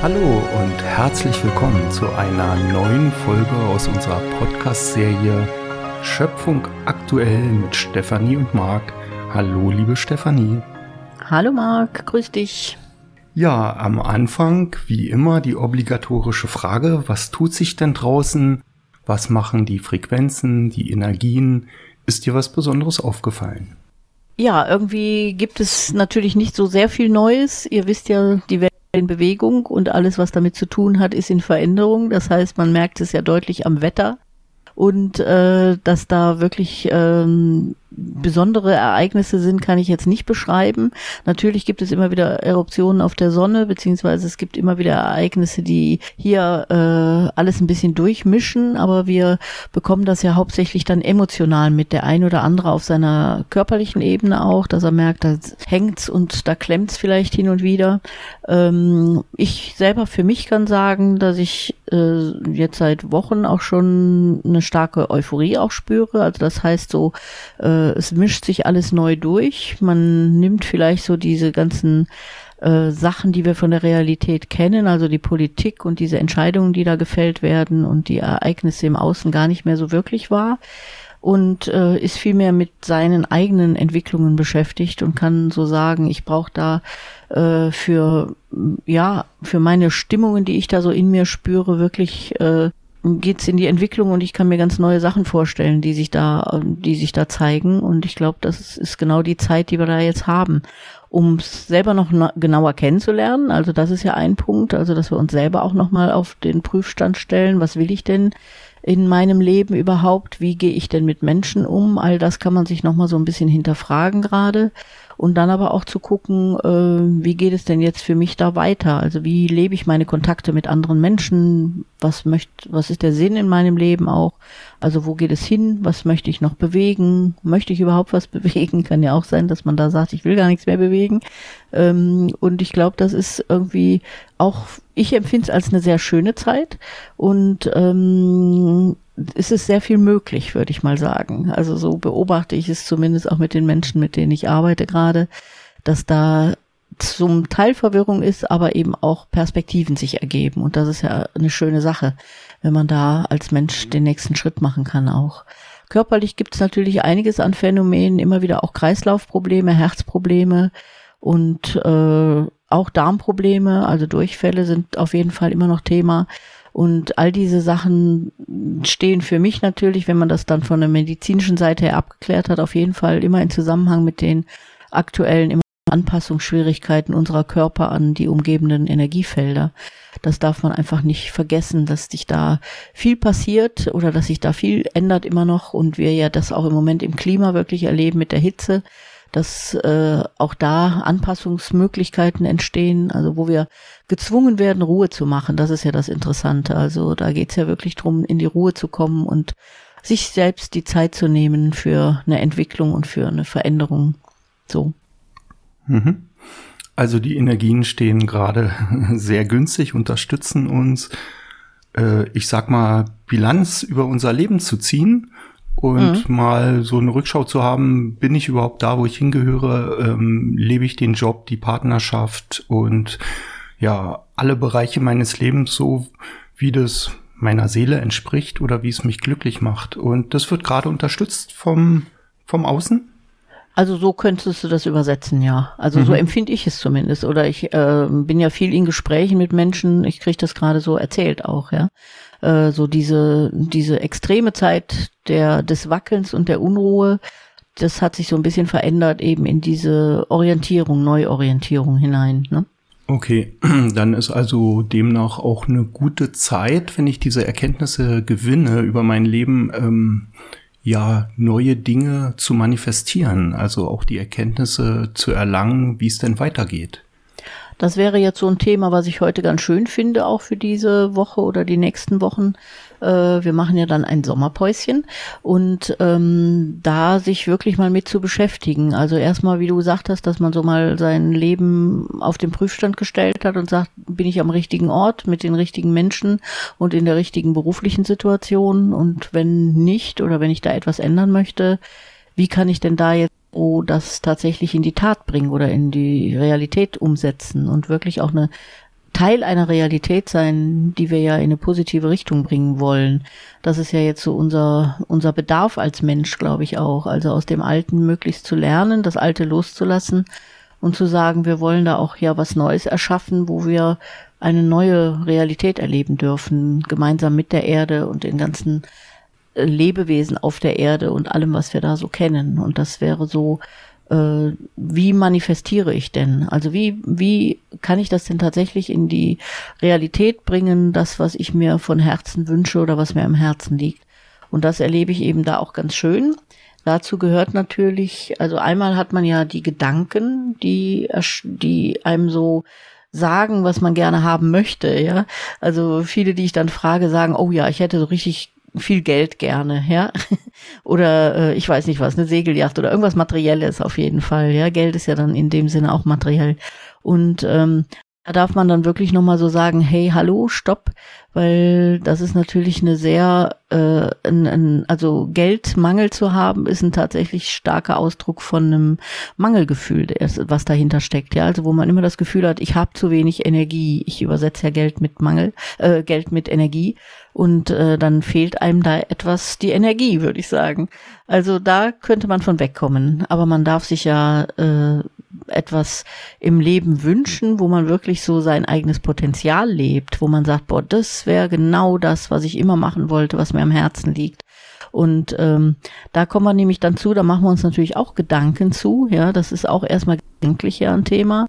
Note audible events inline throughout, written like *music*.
Hallo und herzlich willkommen zu einer neuen Folge aus unserer Podcast-Serie Schöpfung aktuell mit Stefanie und Marc. Hallo, liebe Stefanie. Hallo Marc, grüß dich. Ja, am Anfang, wie immer, die obligatorische Frage, was tut sich denn draußen? Was machen die Frequenzen, die Energien? Ist dir was Besonderes aufgefallen? Ja, irgendwie gibt es natürlich nicht so sehr viel Neues. Ihr wisst ja, die Welt in Bewegung und alles, was damit zu tun hat, ist in Veränderung. Das heißt, man merkt es ja deutlich am Wetter und äh, dass da wirklich ähm, besondere Ereignisse sind, kann ich jetzt nicht beschreiben. Natürlich gibt es immer wieder Eruptionen auf der Sonne, beziehungsweise es gibt immer wieder Ereignisse, die hier äh, alles ein bisschen durchmischen, aber wir bekommen das ja hauptsächlich dann emotional mit. Der ein oder andere auf seiner körperlichen Ebene auch, dass er merkt, da hängt's und da klemmt's vielleicht hin und wieder. Ähm, ich selber für mich kann sagen, dass ich äh, jetzt seit Wochen auch schon eine starke Euphorie auch spüre. Also das heißt so, äh, äh, es mischt sich alles neu durch. Man nimmt vielleicht so diese ganzen äh, Sachen, die wir von der Realität kennen, also die Politik und diese Entscheidungen, die da gefällt werden und die Ereignisse im Außen gar nicht mehr so wirklich wahr und äh, ist vielmehr mit seinen eigenen Entwicklungen beschäftigt und kann so sagen, ich brauche da äh, für ja für meine Stimmungen, die ich da so in mir spüre, wirklich äh, geht's in die Entwicklung und ich kann mir ganz neue Sachen vorstellen, die sich da, die sich da zeigen. Und ich glaube, das ist genau die Zeit, die wir da jetzt haben, um selber noch genauer kennenzulernen. Also das ist ja ein Punkt, also dass wir uns selber auch nochmal auf den Prüfstand stellen. Was will ich denn in meinem Leben überhaupt? Wie gehe ich denn mit Menschen um? All das kann man sich nochmal so ein bisschen hinterfragen gerade und dann aber auch zu gucken, äh, wie geht es denn jetzt für mich da weiter? Also wie lebe ich meine Kontakte mit anderen Menschen? Was möchte, was ist der Sinn in meinem Leben auch? Also wo geht es hin? Was möchte ich noch bewegen? Möchte ich überhaupt was *laughs* bewegen? Kann ja auch sein, dass man da sagt, ich will gar nichts mehr bewegen. Ähm, und ich glaube, das ist irgendwie auch, ich empfinde es als eine sehr schöne Zeit und ähm, ist es sehr viel möglich, würde ich mal sagen. Also so beobachte ich es zumindest auch mit den Menschen, mit denen ich arbeite gerade, dass da zum Teil Verwirrung ist, aber eben auch Perspektiven sich ergeben. Und das ist ja eine schöne Sache, wenn man da als Mensch den nächsten Schritt machen kann auch. Körperlich gibt es natürlich einiges an Phänomenen, immer wieder auch Kreislaufprobleme, Herzprobleme und äh, auch Darmprobleme, also Durchfälle sind auf jeden Fall immer noch Thema. Und all diese Sachen stehen für mich natürlich, wenn man das dann von der medizinischen Seite her abgeklärt hat, auf jeden Fall immer in Zusammenhang mit den aktuellen Anpassungsschwierigkeiten unserer Körper an die umgebenden Energiefelder. Das darf man einfach nicht vergessen, dass sich da viel passiert oder dass sich da viel ändert immer noch und wir ja das auch im Moment im Klima wirklich erleben mit der Hitze dass äh, auch da Anpassungsmöglichkeiten entstehen, also wo wir gezwungen werden, Ruhe zu machen. Das ist ja das Interessante. Also da geht's ja wirklich drum, in die Ruhe zu kommen und sich selbst die Zeit zu nehmen für eine Entwicklung und für eine Veränderung. So. Mhm. Also die Energien stehen gerade *laughs* sehr günstig, unterstützen uns, äh, ich sag mal, Bilanz über unser Leben zu ziehen und mhm. mal so eine Rückschau zu haben, bin ich überhaupt da, wo ich hingehöre, ähm, lebe ich den Job, die Partnerschaft und ja, alle Bereiche meines Lebens so, wie das meiner Seele entspricht oder wie es mich glücklich macht. Und das wird gerade unterstützt vom, vom Außen. Also so könntest du das übersetzen, ja. Also mhm. so empfinde ich es zumindest. Oder ich äh, bin ja viel in Gesprächen mit Menschen, ich kriege das gerade so erzählt auch, ja. Äh, so diese, diese extreme Zeit der, des Wackelns und der Unruhe, das hat sich so ein bisschen verändert eben in diese Orientierung, Neuorientierung hinein. Ne? Okay, *clears throat* dann ist also demnach auch eine gute Zeit, wenn ich diese Erkenntnisse gewinne über mein Leben, ähm, ja, neue Dinge zu manifestieren, also auch die Erkenntnisse zu erlangen, wie es denn weitergeht. Das wäre jetzt so ein Thema, was ich heute ganz schön finde, auch für diese Woche oder die nächsten Wochen. Äh, wir machen ja dann ein Sommerpäuschen und ähm, da sich wirklich mal mit zu beschäftigen. Also erstmal, wie du gesagt hast, dass man so mal sein Leben auf den Prüfstand gestellt hat und sagt, bin ich am richtigen Ort mit den richtigen Menschen und in der richtigen beruflichen Situation und wenn nicht oder wenn ich da etwas ändern möchte, wie kann ich denn da jetzt oh, das tatsächlich in die Tat bringen oder in die Realität umsetzen und wirklich auch eine Teil einer Realität sein, die wir ja in eine positive Richtung bringen wollen. Das ist ja jetzt so unser, unser Bedarf als Mensch, glaube ich auch. Also aus dem Alten möglichst zu lernen, das Alte loszulassen und zu sagen, wir wollen da auch ja was Neues erschaffen, wo wir eine neue Realität erleben dürfen, gemeinsam mit der Erde und den ganzen äh, Lebewesen auf der Erde und allem, was wir da so kennen. Und das wäre so, wie manifestiere ich denn? Also wie, wie kann ich das denn tatsächlich in die Realität bringen, das, was ich mir von Herzen wünsche oder was mir am Herzen liegt? Und das erlebe ich eben da auch ganz schön. Dazu gehört natürlich, also einmal hat man ja die Gedanken, die, die einem so sagen, was man gerne haben möchte, ja. Also viele, die ich dann frage, sagen, oh ja, ich hätte so richtig viel Geld gerne, ja. *laughs* oder äh, ich weiß nicht was, eine Segelyacht oder irgendwas Materielles auf jeden Fall. Ja, Geld ist ja dann in dem Sinne auch materiell. Und ähm, da darf man dann wirklich nochmal so sagen, hey, hallo, stopp, weil das ist natürlich eine sehr, äh, ein, ein, also Geldmangel zu haben, ist ein tatsächlich starker Ausdruck von einem Mangelgefühl, was dahinter steckt. Ja, also wo man immer das Gefühl hat, ich habe zu wenig Energie. Ich übersetze ja Geld mit Mangel, äh, Geld mit Energie und äh, dann fehlt einem da etwas die Energie, würde ich sagen. Also da könnte man von wegkommen, aber man darf sich ja äh, etwas im Leben wünschen, wo man wirklich so sein eigenes Potenzial lebt, wo man sagt, boah, das wäre genau das, was ich immer machen wollte, was mir am Herzen liegt. Und ähm, da kommen wir nämlich dann zu, da machen wir uns natürlich auch Gedanken zu, ja, das ist auch erstmal gedanklich ja ein Thema.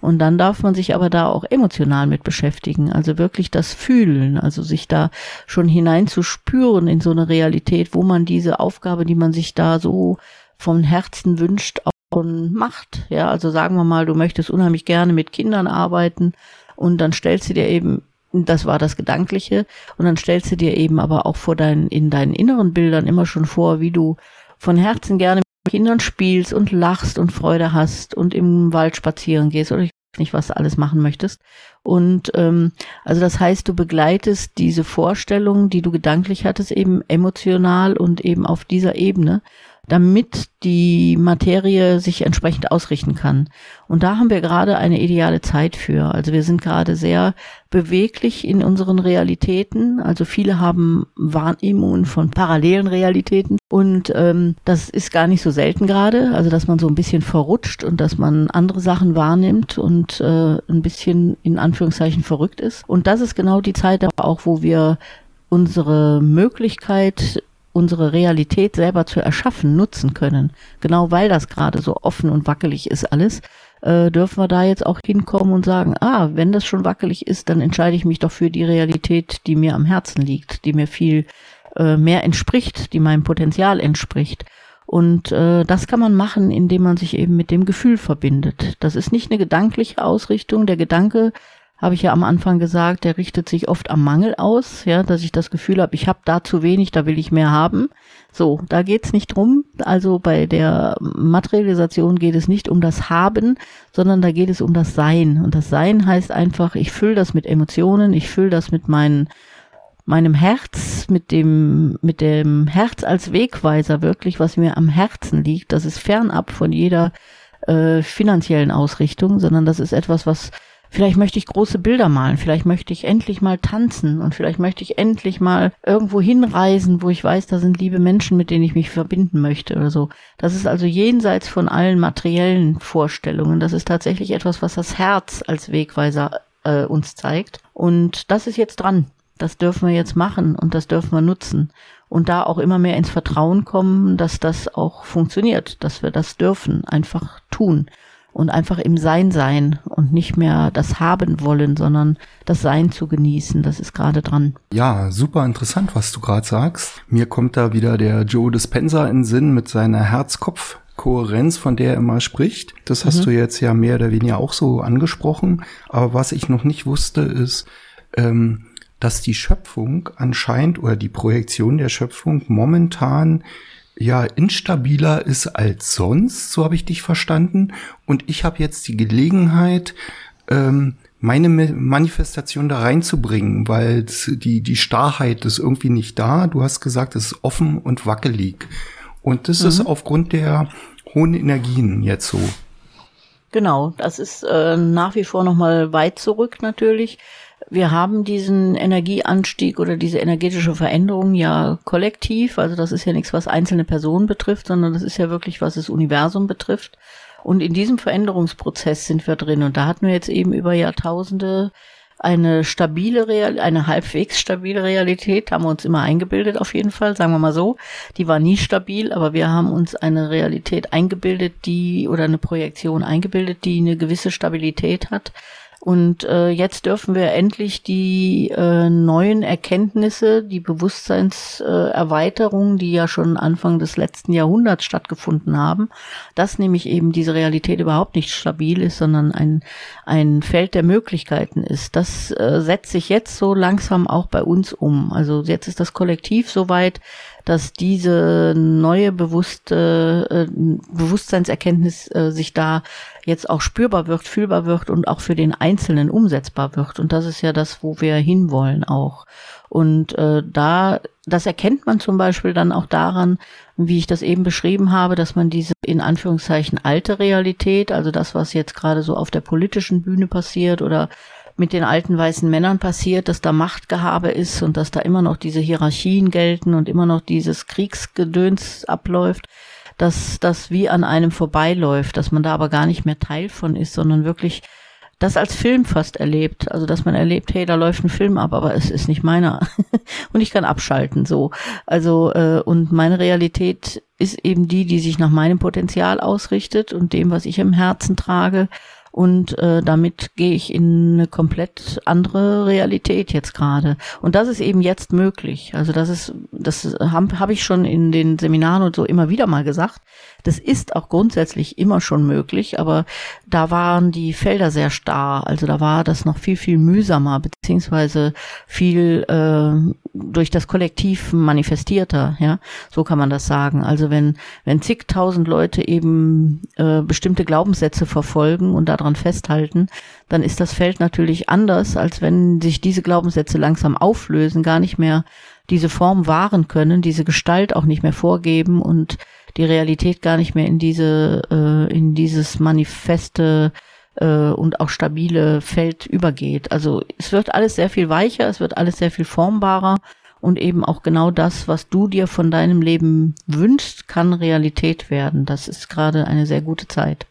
Und dann darf man sich aber da auch emotional mit beschäftigen, also wirklich das Fühlen, also sich da schon hineinzuspüren in so eine Realität, wo man diese Aufgabe, die man sich da so vom Herzen wünscht, und macht. Ja, also sagen wir mal, du möchtest unheimlich gerne mit Kindern arbeiten und dann stellst du dir eben, das war das Gedankliche, und dann stellst du dir eben aber auch vor deinen, in deinen inneren Bildern immer schon vor, wie du von Herzen gerne mit Kindern spielst und lachst und Freude hast und im Wald spazieren gehst oder ich weiß nicht, was du alles machen möchtest. Und ähm, also das heißt, du begleitest diese Vorstellung, die du gedanklich hattest, eben emotional und eben auf dieser Ebene damit die Materie sich entsprechend ausrichten kann. Und da haben wir gerade eine ideale Zeit für. Also wir sind gerade sehr beweglich in unseren Realitäten. Also viele haben Wahrnehmungen von parallelen Realitäten. Und ähm, das ist gar nicht so selten gerade. Also dass man so ein bisschen verrutscht und dass man andere Sachen wahrnimmt und äh, ein bisschen in Anführungszeichen verrückt ist. Und das ist genau die Zeit auch, wo wir unsere Möglichkeit unsere Realität selber zu erschaffen, nutzen können. Genau weil das gerade so offen und wackelig ist alles, äh, dürfen wir da jetzt auch hinkommen und sagen, ah, wenn das schon wackelig ist, dann entscheide ich mich doch für die Realität, die mir am Herzen liegt, die mir viel äh, mehr entspricht, die meinem Potenzial entspricht. Und äh, das kann man machen, indem man sich eben mit dem Gefühl verbindet. Das ist nicht eine gedankliche Ausrichtung. Der Gedanke habe ich ja am Anfang gesagt, der richtet sich oft am Mangel aus, ja, dass ich das Gefühl habe, ich habe da zu wenig, da will ich mehr haben. So, da geht's nicht drum. Also bei der Materialisation geht es nicht um das Haben, sondern da geht es um das Sein. Und das Sein heißt einfach, ich fülle das mit Emotionen, ich fülle das mit meinen meinem Herz, mit dem, mit dem Herz als Wegweiser wirklich, was mir am Herzen liegt. Das ist fernab von jeder äh, finanziellen Ausrichtung, sondern das ist etwas, was Vielleicht möchte ich große Bilder malen, vielleicht möchte ich endlich mal tanzen und vielleicht möchte ich endlich mal irgendwo hinreisen, wo ich weiß, da sind liebe Menschen, mit denen ich mich verbinden möchte oder so. Das ist also jenseits von allen materiellen Vorstellungen. Das ist tatsächlich etwas, was das Herz als Wegweiser äh, uns zeigt. Und das ist jetzt dran. Das dürfen wir jetzt machen und das dürfen wir nutzen. Und da auch immer mehr ins Vertrauen kommen, dass das auch funktioniert, dass wir das dürfen, einfach tun und einfach im Sein sein und nicht mehr das haben wollen, sondern das Sein zu genießen. Das ist gerade dran. Ja, super interessant, was du gerade sagst. Mir kommt da wieder der Joe Dispenza in Sinn mit seiner Herz-Kopf- Kohärenz, von der er immer spricht. Das hast mhm. du jetzt ja mehr oder weniger auch so angesprochen. Aber was ich noch nicht wusste, ist, ähm, dass die Schöpfung anscheinend oder die Projektion der Schöpfung momentan ja instabiler ist als sonst, so habe ich dich verstanden. Und ich habe jetzt die Gelegenheit, ähm, meine Manifestation da reinzubringen, weil die, die Starrheit ist irgendwie nicht da. Du hast gesagt, es ist offen und wackelig. Und das mhm. ist aufgrund der hohen Energien jetzt so. Genau, das ist äh, nach wie vor nochmal weit zurück natürlich. Wir haben diesen Energieanstieg oder diese energetische Veränderung ja kollektiv. Also das ist ja nichts, was einzelne Personen betrifft, sondern das ist ja wirklich, was das Universum betrifft. Und in diesem Veränderungsprozess sind wir drin. Und da hatten wir jetzt eben über Jahrtausende eine stabile Real, eine halbwegs stabile Realität haben wir uns immer eingebildet auf jeden Fall, sagen wir mal so. Die war nie stabil, aber wir haben uns eine Realität eingebildet, die oder eine Projektion eingebildet, die eine gewisse Stabilität hat. Und äh, jetzt dürfen wir endlich die äh, neuen Erkenntnisse, die Bewusstseinserweiterungen, äh, die ja schon Anfang des letzten Jahrhunderts stattgefunden haben, dass nämlich eben diese Realität überhaupt nicht stabil ist, sondern ein, ein Feld der Möglichkeiten ist. Das äh, setzt sich jetzt so langsam auch bei uns um. Also jetzt ist das Kollektiv soweit, dass diese neue bewusste äh, Bewusstseinserkenntnis äh, sich da jetzt auch spürbar wird, fühlbar wird und auch für den Einzelnen umsetzbar wird. Und das ist ja das, wo wir hinwollen auch. Und äh, da, das erkennt man zum Beispiel dann auch daran, wie ich das eben beschrieben habe, dass man diese in Anführungszeichen alte Realität, also das, was jetzt gerade so auf der politischen Bühne passiert oder mit den alten weißen Männern passiert, dass da Machtgehabe ist und dass da immer noch diese Hierarchien gelten und immer noch dieses Kriegsgedöns abläuft, dass das wie an einem vorbeiläuft, dass man da aber gar nicht mehr Teil von ist, sondern wirklich das als Film fast erlebt. Also, dass man erlebt, hey, da läuft ein Film ab, aber es ist nicht meiner. *laughs* und ich kann abschalten, so. Also, äh, und meine Realität ist eben die, die sich nach meinem Potenzial ausrichtet und dem, was ich im Herzen trage und äh, damit gehe ich in eine komplett andere Realität jetzt gerade. Und das ist eben jetzt möglich. Also das ist, das habe hab ich schon in den Seminaren und so immer wieder mal gesagt. Das ist auch grundsätzlich immer schon möglich, aber da waren die Felder sehr starr. Also da war das noch viel, viel mühsamer, beziehungsweise viel äh, durch das Kollektiv manifestierter, ja, so kann man das sagen. Also wenn, wenn zigtausend Leute eben äh, bestimmte Glaubenssätze verfolgen und daran festhalten, dann ist das Feld natürlich anders, als wenn sich diese Glaubenssätze langsam auflösen, gar nicht mehr diese Form wahren können, diese Gestalt auch nicht mehr vorgeben und die Realität gar nicht mehr in diese, äh, in dieses manifeste äh, und auch stabile Feld übergeht. Also es wird alles sehr viel weicher, es wird alles sehr viel formbarer und eben auch genau das, was du dir von deinem Leben wünschst, kann Realität werden. Das ist gerade eine sehr gute Zeit.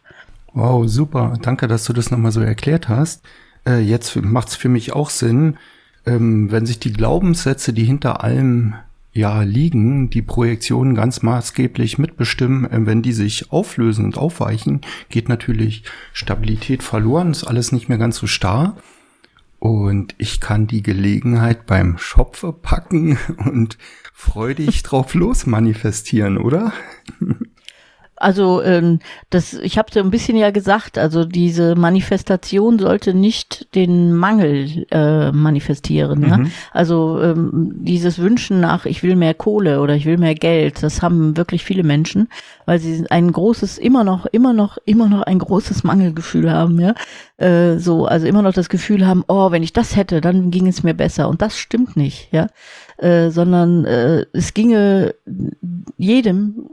Wow, super. Danke, dass du das nochmal so erklärt hast. Äh, jetzt macht es für mich auch Sinn, ähm, wenn sich die Glaubenssätze, die hinter allem ja liegen, die Projektionen ganz maßgeblich mitbestimmen. Äh, wenn die sich auflösen und aufweichen, geht natürlich Stabilität verloren, ist alles nicht mehr ganz so starr. Und ich kann die Gelegenheit beim Schopfe packen *laughs* und freudig drauf los manifestieren, oder? *laughs* Also ähm, das, ich habe so ein bisschen ja gesagt, also diese Manifestation sollte nicht den Mangel äh, manifestieren. Mhm. Ja? Also ähm, dieses Wünschen nach, ich will mehr Kohle oder ich will mehr Geld, das haben wirklich viele Menschen, weil sie ein großes, immer noch, immer noch, immer noch ein großes Mangelgefühl haben. Ja, äh, so, also immer noch das Gefühl haben, oh, wenn ich das hätte, dann ging es mir besser. Und das stimmt nicht. Ja, äh, sondern äh, es ginge jedem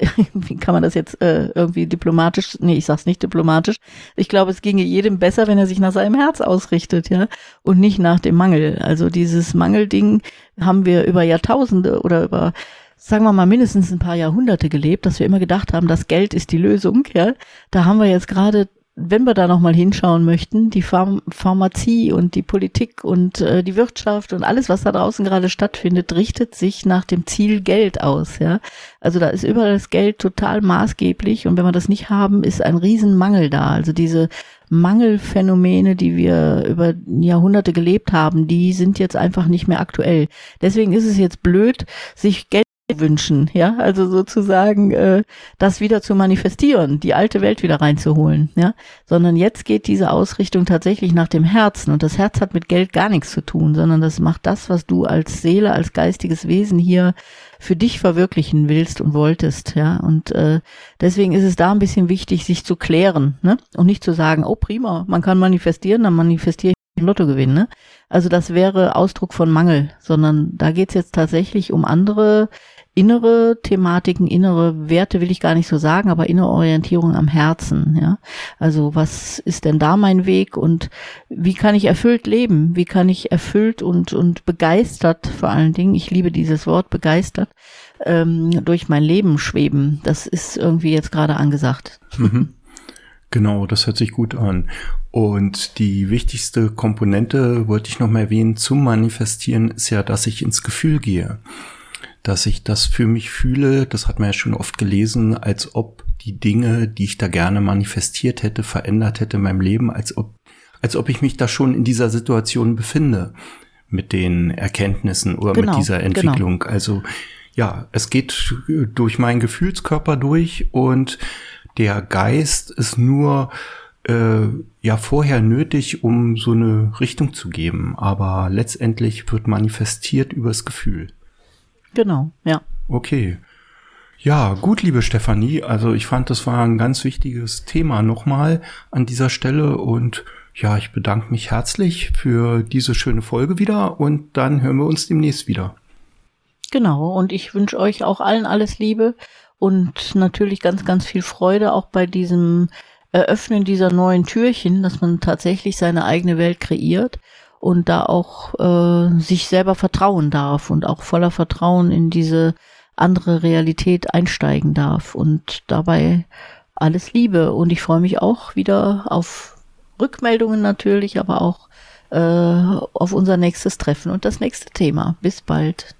*laughs* wie kann man das jetzt äh, irgendwie diplomatisch, nee, ich sag's nicht diplomatisch. Ich glaube, es ginge jedem besser, wenn er sich nach seinem Herz ausrichtet, ja, und nicht nach dem Mangel. Also dieses Mangelding haben wir über Jahrtausende oder über sagen wir mal mindestens ein paar Jahrhunderte gelebt, dass wir immer gedacht haben, das Geld ist die Lösung, ja. Da haben wir jetzt gerade wenn wir da nochmal hinschauen möchten, die Pharm Pharmazie und die Politik und äh, die Wirtschaft und alles, was da draußen gerade stattfindet, richtet sich nach dem Ziel Geld aus, ja. Also da ist überall das Geld total maßgeblich und wenn wir das nicht haben, ist ein Riesenmangel da. Also diese Mangelphänomene, die wir über Jahrhunderte gelebt haben, die sind jetzt einfach nicht mehr aktuell. Deswegen ist es jetzt blöd, sich Geld wünschen, ja, also sozusagen äh, das wieder zu manifestieren, die alte Welt wieder reinzuholen, ja, sondern jetzt geht diese Ausrichtung tatsächlich nach dem Herzen und das Herz hat mit Geld gar nichts zu tun, sondern das macht das, was du als Seele, als geistiges Wesen hier für dich verwirklichen willst und wolltest, ja, und äh, deswegen ist es da ein bisschen wichtig, sich zu klären, ne, und nicht zu sagen, oh prima, man kann manifestieren, dann manifestiere Lotto gewinnen. Ne? Also das wäre Ausdruck von Mangel, sondern da geht's jetzt tatsächlich um andere innere Thematiken, innere Werte will ich gar nicht so sagen, aber innere Orientierung am Herzen, ja. Also was ist denn da mein Weg und wie kann ich erfüllt leben? Wie kann ich erfüllt und, und begeistert vor allen Dingen, ich liebe dieses Wort begeistert, ähm, durch mein Leben schweben? Das ist irgendwie jetzt gerade angesagt. Mhm. Genau, das hört sich gut an. Und die wichtigste Komponente, wollte ich noch mal erwähnen, zum Manifestieren ist ja, dass ich ins Gefühl gehe dass ich das für mich fühle, das hat man ja schon oft gelesen, als ob die Dinge, die ich da gerne manifestiert hätte, verändert hätte in meinem Leben, als ob, als ob ich mich da schon in dieser Situation befinde mit den Erkenntnissen oder genau, mit dieser genau. Entwicklung. Genau. Also ja, es geht durch meinen Gefühlskörper durch und der Geist ist nur äh, ja vorher nötig, um so eine Richtung zu geben, aber letztendlich wird manifestiert übers Gefühl. Genau, ja. Okay. Ja, gut, liebe Stefanie. Also ich fand, das war ein ganz wichtiges Thema nochmal an dieser Stelle und ja, ich bedanke mich herzlich für diese schöne Folge wieder und dann hören wir uns demnächst wieder. Genau, und ich wünsche euch auch allen alles Liebe und natürlich ganz, ganz viel Freude auch bei diesem Eröffnen dieser neuen Türchen, dass man tatsächlich seine eigene Welt kreiert und da auch äh, sich selber vertrauen darf und auch voller Vertrauen in diese andere Realität einsteigen darf und dabei alles Liebe. Und ich freue mich auch wieder auf Rückmeldungen natürlich, aber auch äh, auf unser nächstes Treffen und das nächste Thema. Bis bald.